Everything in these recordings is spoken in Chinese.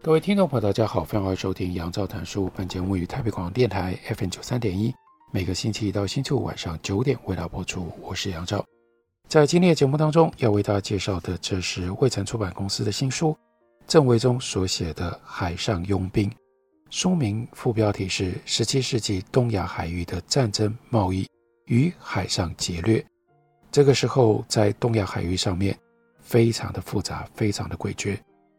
各位听众朋友，大家好，欢迎收听杨照谈书。本节目于台北广播电台 FM 九三点一。每个星期一到星期五晚上九点为大家播出，我是杨照。在今天的节目当中，要为大家介绍的，这是卫城出版公司的新书，郑维中所写的《海上佣兵》。书名副标题是《十七世纪东亚海域的战争、贸易与海上劫掠》。这个时候，在东亚海域上面，非常的复杂，非常的诡谲。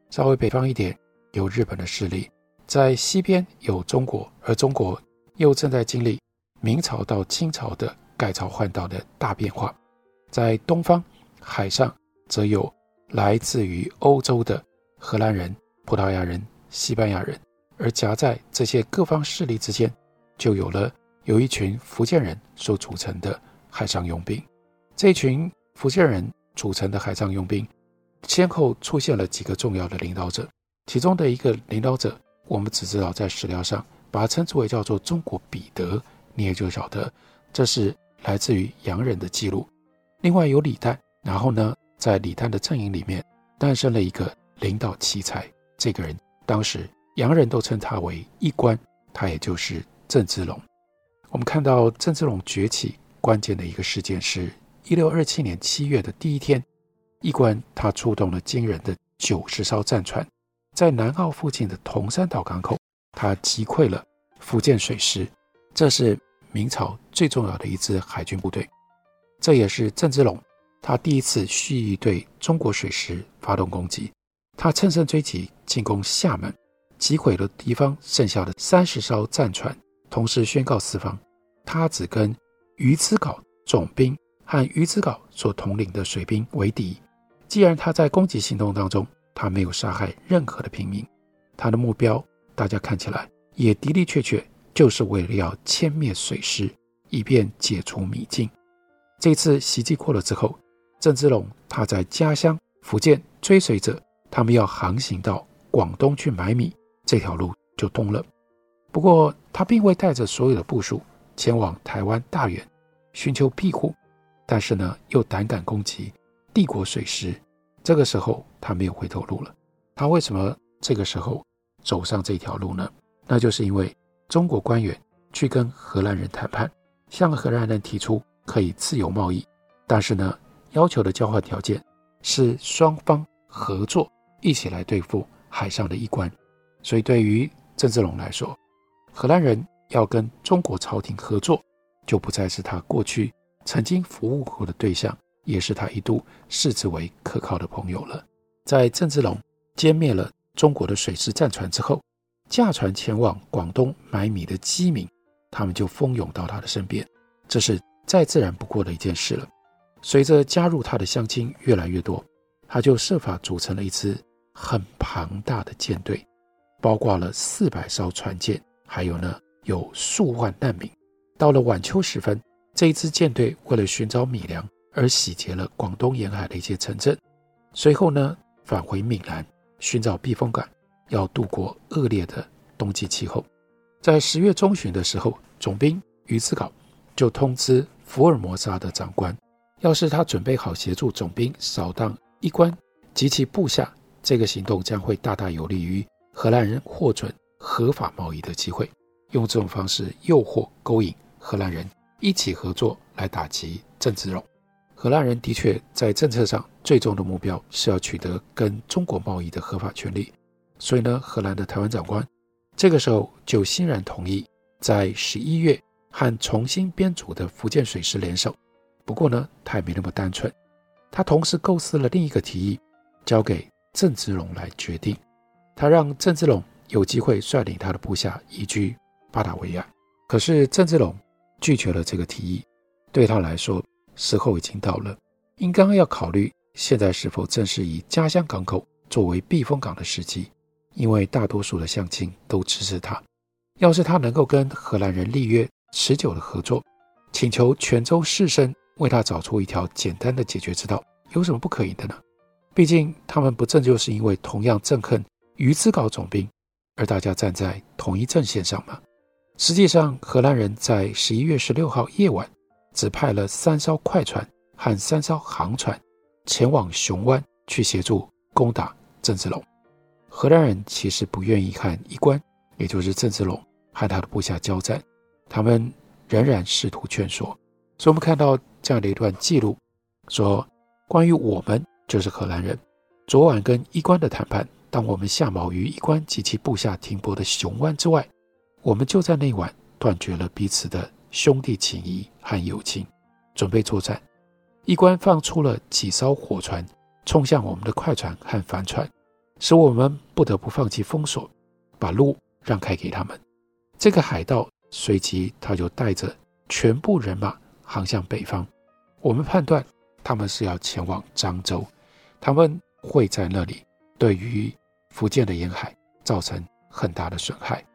稍微北方一点，有日本的势力；在西边有中国，而中国又正在经历。明朝到清朝的改朝换代的大变化，在东方海上则有来自于欧洲的荷兰人、葡萄牙人、西班牙人，而夹在这些各方势力之间，就有了有一群福建人所组成的海上佣兵。这群福建人组成的海上佣兵，先后出现了几个重要的领导者，其中的一个领导者，我们只知道在史料上把它称之为叫做中国彼得。你也就晓得，这是来自于洋人的记录。另外有李旦，然后呢，在李旦的阵营里面诞生了一个领导奇才。这个人当时洋人都称他为一官，他也就是郑芝龙。我们看到郑芝龙崛起关键的一个事件是，一六二七年七月的第一天，一官他出动了惊人的九十艘战船，在南澳附近的同山岛港口，他击溃了福建水师。这是。明朝最重要的一支海军部队，这也是郑芝龙他第一次蓄意对中国水师发动攻击。他乘胜追击，进攻厦门，击毁了敌方剩下的三十艘战船，同时宣告四方，他只跟鱼之港总兵和鱼之港所统领的水兵为敌。既然他在攻击行动当中，他没有杀害任何的平民，他的目标大家看起来也的的确确。就是为了要歼灭水师，以便解除迷境。这次袭击过了之后，郑芝龙他在家乡福建追随者他们要航行到广东去买米，这条路就通了。不过他并未带着所有的部属前往台湾大员寻求庇护，但是呢，又胆敢攻击帝国水师。这个时候他没有回头路了。他为什么这个时候走上这条路呢？那就是因为。中国官员去跟荷兰人谈判，向荷兰人提出可以自由贸易，但是呢，要求的交换条件是双方合作，一起来对付海上的一关。所以对于郑芝龙来说，荷兰人要跟中国朝廷合作，就不再是他过去曾经服务过的对象，也是他一度视之为可靠的朋友了。在郑芝龙歼灭了中国的水师战船之后，驾船前往广东买米的饥民，他们就蜂拥到他的身边，这是再自然不过的一件事了。随着加入他的乡亲越来越多，他就设法组成了一支很庞大的舰队，包括了四百艘船舰，还有呢有数万难民。到了晚秋时分，这一支舰队为了寻找米粮而洗劫了广东沿海的一些城镇，随后呢返回闽南寻找避风港。要度过恶劣的冬季气候，在十月中旬的时候，总兵鱼之岛就通知福尔摩沙的长官，要是他准备好协助总兵扫荡一关及其部下，这个行动将会大大有利于荷兰人获准合法贸易的机会。用这种方式诱惑勾引荷兰人一起合作来打击郑芝龙。荷兰人的确在政策上最终的目标是要取得跟中国贸易的合法权利。所以呢，荷兰的台湾长官这个时候就欣然同意，在十一月和重新编组的福建水师联手。不过呢，他也没那么单纯，他同时构思了另一个提议，交给郑芝龙来决定。他让郑芝龙有机会率领他的部下移居巴达维亚。可是郑芝龙拒绝了这个提议，对他来说，时候已经到了，应该要考虑现在是否正是以家乡港口作为避风港的时机？因为大多数的乡亲都支持他。要是他能够跟荷兰人立约持久的合作，请求泉州士绅为他找出一条简单的解决之道，有什么不可以的呢？毕竟他们不正就是因为同样憎恨鱼之岛总兵，而大家站在同一阵线上吗？实际上，荷兰人在十一月十六号夜晚只派了三艘快船和三艘航船前往雄湾去协助攻打郑芝龙。荷兰人其实不愿意和一关，也就是郑芝龙和他的部下交战，他们仍然试图劝说。所以，我们看到这样的一段记录，说关于我们就是荷兰人，昨晚跟一关的谈判，当我们下锚于一关及其部下停泊的雄湾之外，我们就在那晚断绝了彼此的兄弟情谊和友情，准备作战。一关放出了几艘火船，冲向我们的快船和帆船。使我们不得不放弃封锁，把路让开给他们。这个海盗随即他就带着全部人马航向北方。我们判断他们是要前往漳州，他们会在那里对于福建的沿海造成很大的损害。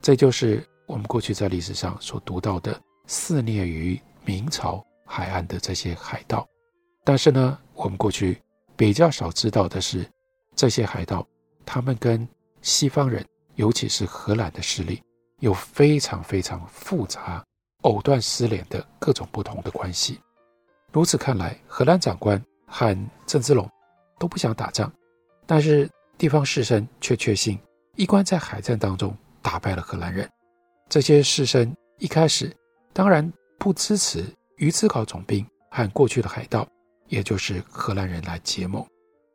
这就是我们过去在历史上所读到的肆虐于明朝海岸的这些海盗。但是呢，我们过去比较少知道的是。这些海盗，他们跟西方人，尤其是荷兰的势力，有非常非常复杂、藕断丝连的各种不同的关系。如此看来，荷兰长官和郑芝龙都不想打仗，但是地方士绅却确信一关在海战当中打败了荷兰人。这些士绅一开始当然不支持鱼之岛总兵和过去的海盗，也就是荷兰人来结盟，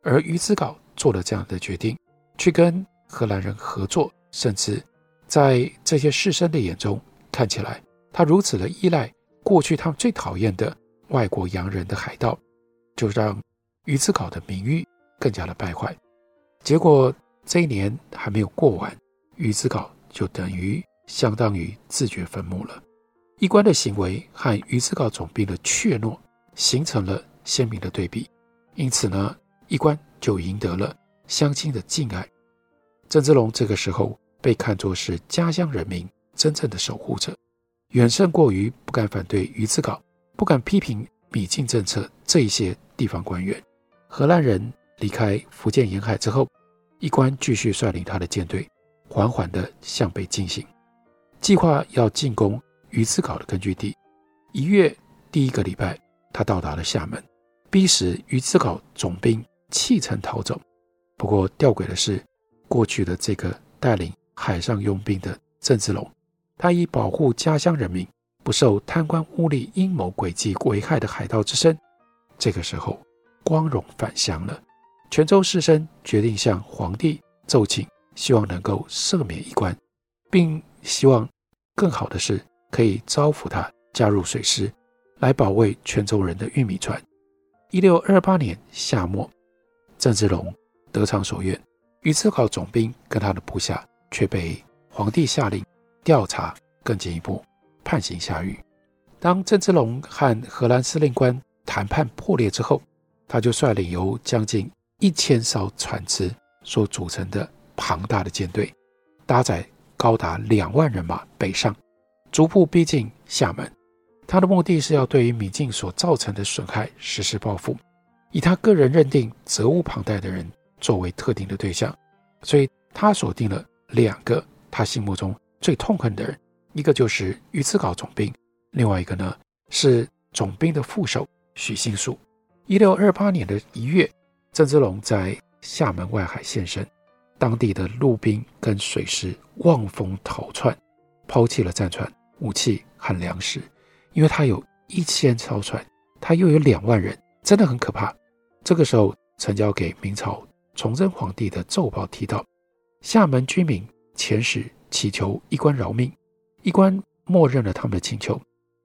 而鱼之岛。做了这样的决定，去跟荷兰人合作，甚至在这些士绅的眼中看起来，他如此的依赖过去他们最讨厌的外国洋人的海盗，就让鱼之岛的名誉更加的败坏。结果这一年还没有过完，鱼之岛就等于相当于自掘坟墓了。一关的行为和鱼之岛总兵的怯懦形成了鲜明的对比，因此呢，一关。就赢得了乡亲的敬爱。郑芝龙这个时候被看作是家乡人民真正的守护者，远胜过于不敢反对鱼之岛、不敢批评米禁政策这一些地方官员。荷兰人离开福建沿海之后，一关继续率领他的舰队缓缓地向北进行，计划要进攻鱼之岛的根据地。一月第一个礼拜，他到达了厦门，逼使鱼之岛总兵。弃城逃走。不过吊诡的是，过去的这个带领海上佣兵的郑芝龙，他以保护家乡人民不受贪官污吏阴谋诡计危害的海盗之身，这个时候光荣返乡了。泉州士绅决定向皇帝奏请，希望能够赦免一关，并希望更好的是可以招抚他加入水师，来保卫泉州人的玉米船。一六二八年夏末。郑芝龙得偿所愿，鱼之岛总兵跟他的部下却被皇帝下令调查，更进一步判刑下狱。当郑芝龙和荷兰司令官谈判破裂之后，他就率领由将近一千艘船只所组成的庞大的舰队，搭载高达两万人马北上，逐步逼近厦门。他的目的是要对于米禁所造成的损害实施报复。以他个人认定责无旁贷的人作为特定的对象，所以他锁定了两个他心目中最痛恨的人，一个就是鱼之岛总兵，另外一个呢是总兵的副手许信素。一六二八年的一月，郑芝龙在厦门外海现身，当地的陆兵跟水师望风逃窜，抛弃了战船、武器和粮食，因为他有一千艘船，他又有两万人。真的很可怕。这个时候，呈交给明朝崇祯皇帝的奏报提到，厦门居民遣使祈求一关饶命，一关默认了他们的请求，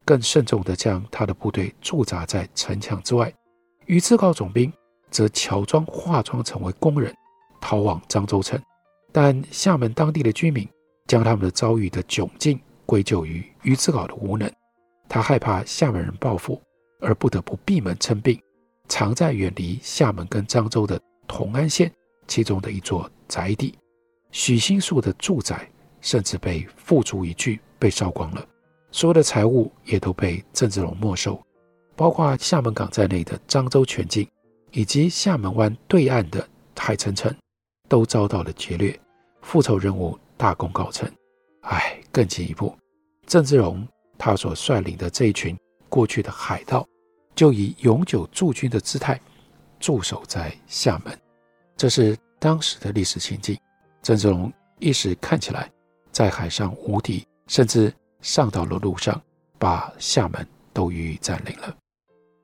更慎重地将他的部队驻扎在城墙之外。鱼之岛总兵则乔装化妆成为工人，逃往漳州城。但厦门当地的居民将他们的遭遇的窘境归咎于鱼之岛的无能，他害怕厦门人报复，而不得不闭门称病。藏在远离厦门跟漳州的同安县其中的一座宅地。许新树的住宅甚至被付诸一炬，被烧光了，所有的财物也都被郑芝龙没收，包括厦门港在内的漳州全境，以及厦门湾对岸的海澄城，都遭到了劫掠，复仇任务大功告成。唉，更进一步，郑芝龙他所率领的这一群过去的海盗，就以永久驻军的姿态驻守在厦门，这是当时的历史情境。郑芝龙一时看起来在海上无敌，甚至上到了陆上，把厦门都予以占领了。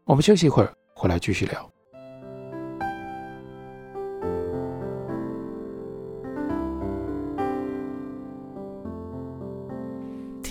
我们休息一会儿，回来继续聊。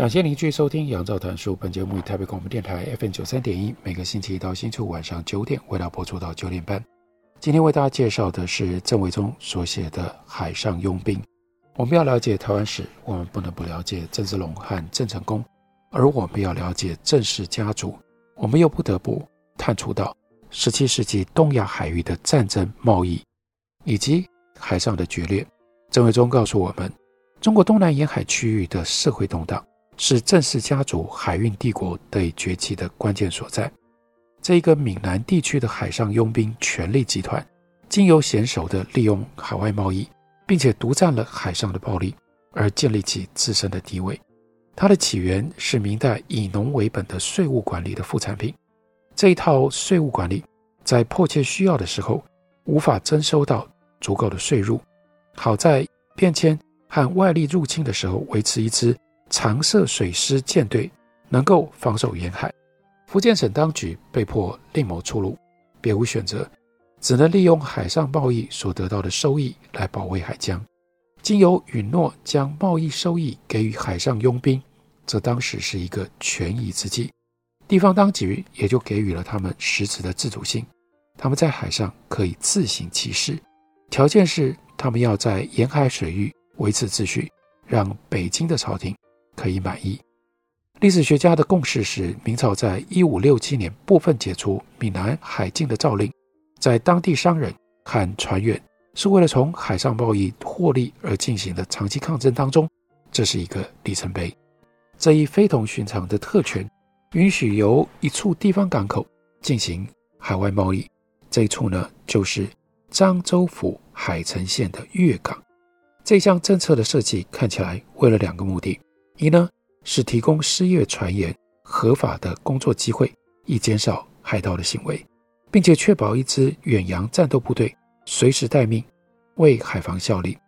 感谢您继续收听杨照谈书。本节目以台北广播电台 FM 九三点一，每个星期一到星期五晚上九点为大家播出到九点半。今天为大家介绍的是郑维中所写的《海上佣兵》。我们要了解台湾史，我们不能不了解郑芝龙和郑成功；而我们要了解郑氏家族，我们又不得不探出到十七世纪东亚海域的战争、贸易以及海上的决裂。郑维中告诉我们，中国东南沿海区域的社会动荡。是郑氏家族海运帝国得以崛起的关键所在。这一个闽南地区的海上佣兵权力集团，经由娴熟的利用海外贸易，并且独占了海上的暴利，而建立起自身的地位。它的起源是明代以农为本的税务管理的副产品。这一套税务管理，在迫切需要的时候，无法征收到足够的税入，好在变迁和外力入侵的时候，维持一支。常设水师舰队能够防守沿海，福建省当局被迫另谋出路，别无选择，只能利用海上贸易所得到的收益来保卫海疆。经由允诺将贸易收益给予海上佣兵，这当时是一个权宜之计，地方当局也就给予了他们实质的自主性，他们在海上可以自行其事，条件是他们要在沿海水域维持秩序，让北京的朝廷。可以满意。历史学家的共识是，明朝在一五六七年部分解除闽南海禁的诏令，在当地商人和船员是为了从海上贸易获利而进行的长期抗争当中，这是一个里程碑。这一非同寻常的特权，允许由一处地方港口进行海外贸易。这一处呢，就是漳州府海澄县的粤港。这项政策的设计看起来为了两个目的。一呢是提供失业船员合法的工作机会，以减少海盗的行为，并且确保一支远洋战斗部队随时待命，为海防效力。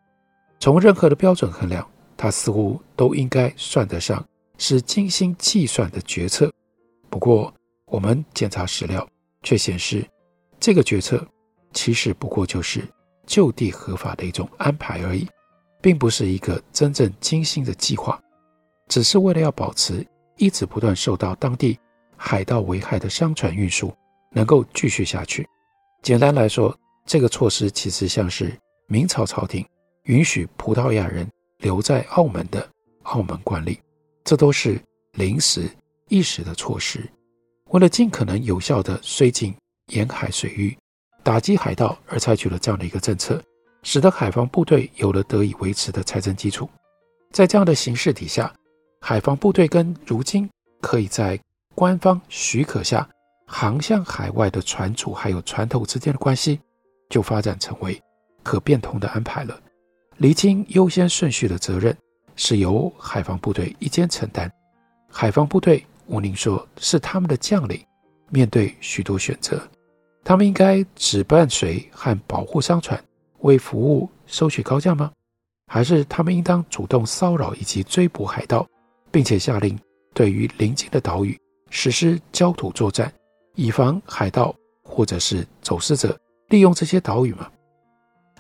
从任何的标准衡量，它似乎都应该算得上是精心计算的决策。不过，我们检查史料却显示，这个决策其实不过就是就地合法的一种安排而已，并不是一个真正精心的计划。只是为了要保持一直不断受到当地海盗危害的商船运输能够继续下去。简单来说，这个措施其实像是明朝朝廷允许葡萄牙人留在澳门的澳门惯例，这都是临时一时的措施，为了尽可能有效地推进沿海水域，打击海盗而采取了这样的一个政策，使得海防部队有了得以维持的财政基础。在这样的形势底下，海防部队跟如今可以在官方许可下航向海外的船主还有船头之间的关系，就发展成为可变通的安排了。厘清优先顺序的责任是由海防部队一肩承担。海防部队，吴宁说是他们的将领，面对许多选择，他们应该只伴随和保护商船，为服务收取高价吗？还是他们应当主动骚扰以及追捕海盗，并且下令对于邻近的岛屿实施焦土作战，以防海盗或者是走私者利用这些岛屿吗？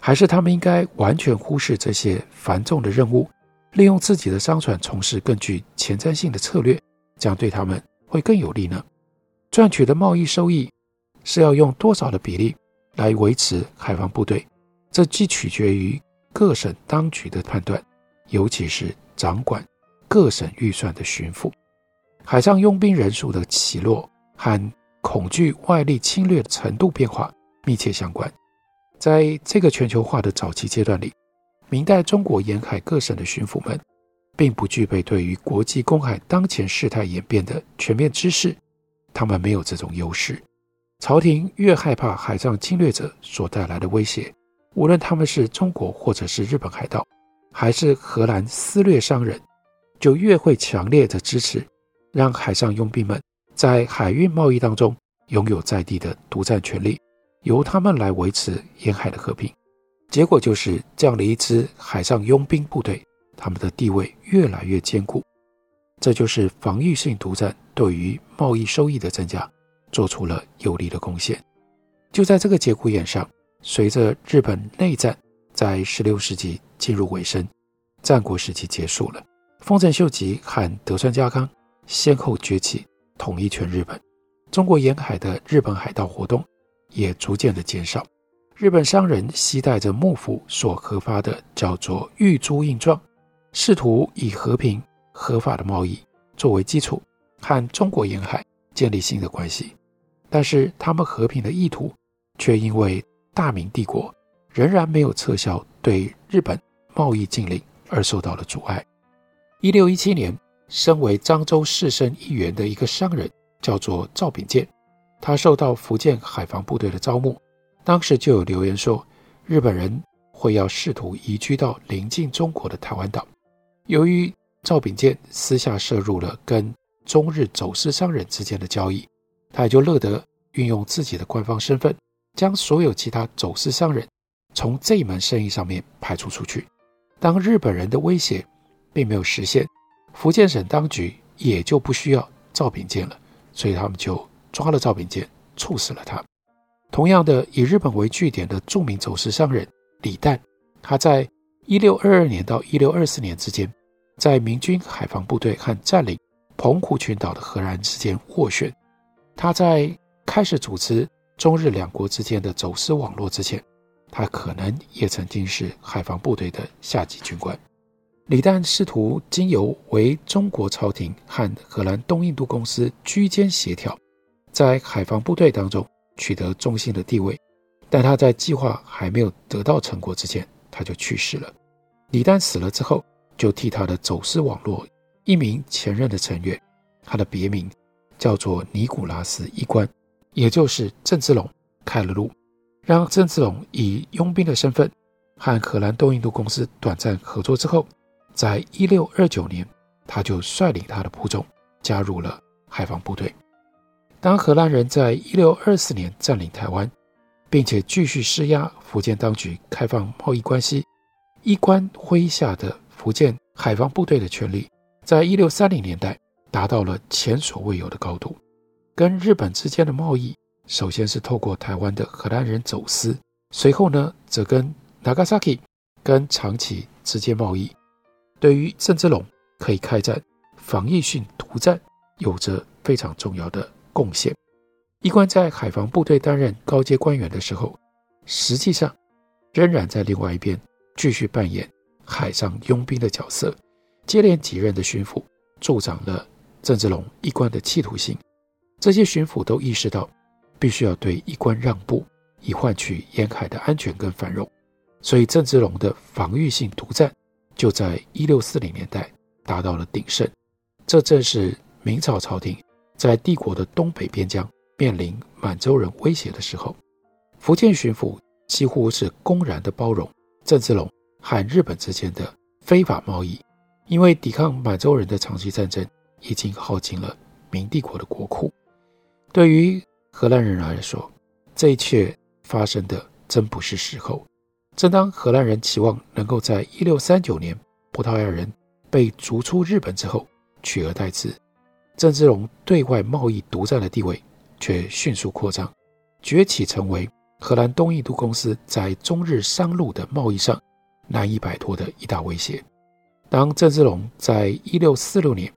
还是他们应该完全忽视这些繁重的任务，利用自己的商船从事更具前瞻性的策略，这样对他们会更有利呢？赚取的贸易收益是要用多少的比例来维持海防部队？这既取决于各省当局的判断，尤其是掌管各省预算的巡抚。海上佣兵人数的起落和恐惧外力侵略程度变化密切相关。在这个全球化的早期阶段里，明代中国沿海各省的巡抚们并不具备对于国际公海当前事态演变的全面知识，他们没有这种优势。朝廷越害怕海上侵略者所带来的威胁。无论他们是中国或者是日本海盗，还是荷兰私掠商人，就越会强烈的支持，让海上佣兵们在海运贸易当中拥有在地的独占权利，由他们来维持沿海的和平。结果就是这样的一支海上佣兵部队，他们的地位越来越坚固。这就是防御性独占对于贸易收益的增加做出了有力的贡献。就在这个节骨眼上。随着日本内战在16世纪进入尾声，战国时期结束了，丰臣秀吉和德川家康先后崛起，统一全日本。中国沿海的日本海盗活动也逐渐的减少。日本商人携带着幕府所核发的叫做御朱印状，试图以和平合法的贸易作为基础，和中国沿海建立新的关系。但是他们和平的意图却因为大明帝国仍然没有撤销对日本贸易禁令，而受到了阻碍。一六一七年，身为漳州士绅一员的一个商人，叫做赵秉建，他受到福建海防部队的招募。当时就有留言说，日本人会要试图移居到邻近中国的台湾岛。由于赵秉建私下涉入了跟中日走私商人之间的交易，他也就乐得运用自己的官方身份。将所有其他走私商人从这一门生意上面排除出去。当日本人的威胁并没有实现，福建省当局也就不需要赵秉建了，所以他们就抓了赵秉建，处死了他。同样的，以日本为据点的著名走私商人李旦，他在一六二二年到一六二四年之间，在明军海防部队和占领澎湖群岛的荷兰之间斡旋。他在开始组织。中日两国之间的走私网络之前，他可能也曾经是海防部队的下级军官。李旦试图经由为中国朝廷和荷兰东印度公司居间协调，在海防部队当中取得中心的地位，但他在计划还没有得到成果之前，他就去世了。李旦死了之后，就替他的走私网络一名前任的成员，他的别名叫做尼古拉斯一官。也就是郑芝龙开了路，让郑芝龙以佣兵的身份和荷兰东印度公司短暂合作之后，在一六二九年，他就率领他的仆众加入了海防部队。当荷兰人在一六二四年占领台湾，并且继续施压福建当局开放贸易关系，一官麾下的福建海防部队的权力，在一六三零年代达到了前所未有的高度。跟日本之间的贸易，首先是透过台湾的荷兰人走私，随后呢，则跟 Nagasaki 跟长崎之间贸易。对于郑芝龙可以开展防御性独占，有着非常重要的贡献。一贯在海防部队担任高阶官员的时候，实际上仍然在另外一边继续扮演海上佣兵的角色，接连几任的巡抚助长了郑芝龙一贯的企图心。这些巡抚都意识到，必须要对一官让步，以换取沿海的安全跟繁荣。所以郑芝龙的防御性独占就在一六四零年代达到了鼎盛。这正是明朝朝廷在帝国的东北边疆面临满洲人威胁的时候，福建巡抚几乎是公然的包容郑芝龙和日本之间的非法贸易，因为抵抗满洲人的长期战争已经耗尽了明帝国的国库。对于荷兰人来说，这一切发生的真不是时候。正当荷兰人期望能够在一六三九年葡萄牙人被逐出日本之后取而代之，郑芝龙对外贸易独占的地位却迅速扩张，崛起成为荷兰东印度公司在中日商路的贸易上难以摆脱的一大威胁。当郑芝龙在一六四六年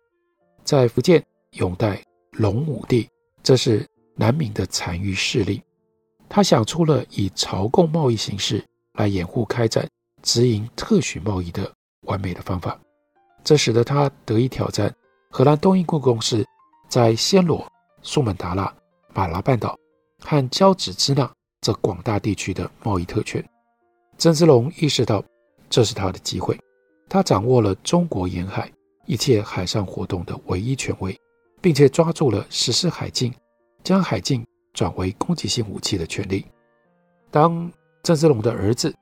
在福建拥戴龙武帝，这是南明的残余势力，他想出了以朝贡贸易形式来掩护开展直营特许贸易的完美的方法，这使得他得以挑战荷兰东印度公司在暹罗、苏门答腊、马拉半岛和交趾支那这广大地区的贸易特权。郑芝龙意识到这是他的机会，他掌握了中国沿海一切海上活动的唯一权威。并且抓住了实施海禁、将海禁转为攻击性武器的权利。当郑芝龙的儿子，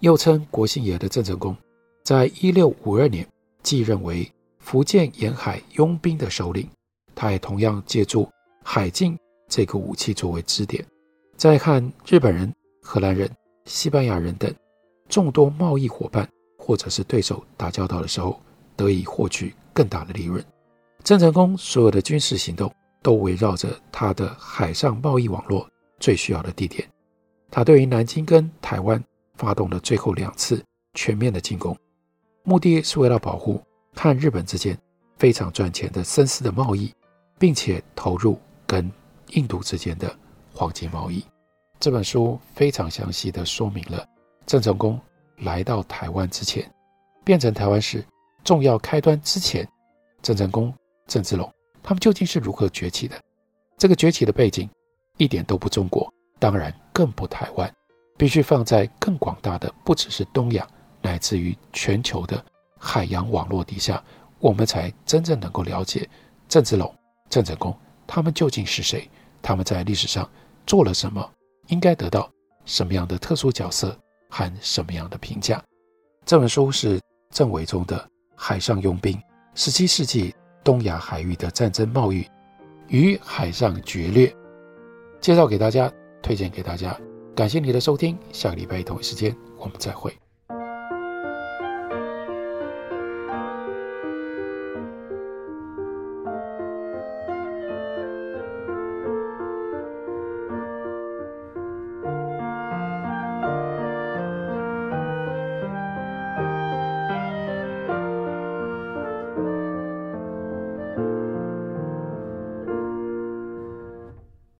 又称国姓爷的郑成功，在一六五二年继任为福建沿海佣兵的首领，他也同样借助海禁这个武器作为支点，在和日本人、荷兰人、西班牙人等众多贸易伙伴或者是对手打交道的时候，得以获取更大的利润。郑成功所有的军事行动都围绕着他的海上贸易网络最需要的地点。他对于南京跟台湾发动了最后两次全面的进攻，目的是为了保护和日本之间非常赚钱的生丝的贸易，并且投入跟印度之间的黄金贸易。这本书非常详细地说明了郑成功来到台湾之前，变成台湾史重要开端之前，郑成功。郑芝龙，他们究竟是如何崛起的？这个崛起的背景一点都不中国，当然更不台湾，必须放在更广大的，不只是东亚，乃至于全球的海洋网络底下，我们才真正能够了解郑芝龙、郑成功他们究竟是谁，他们在历史上做了什么，应该得到什么样的特殊角色和什么样的评价。这本书是郑维中的《海上佣兵：十七世纪》。东亚海域的战争贸易与海上劫掠，介绍给大家，推荐给大家。感谢你的收听，下个礼拜同一时间我们再会。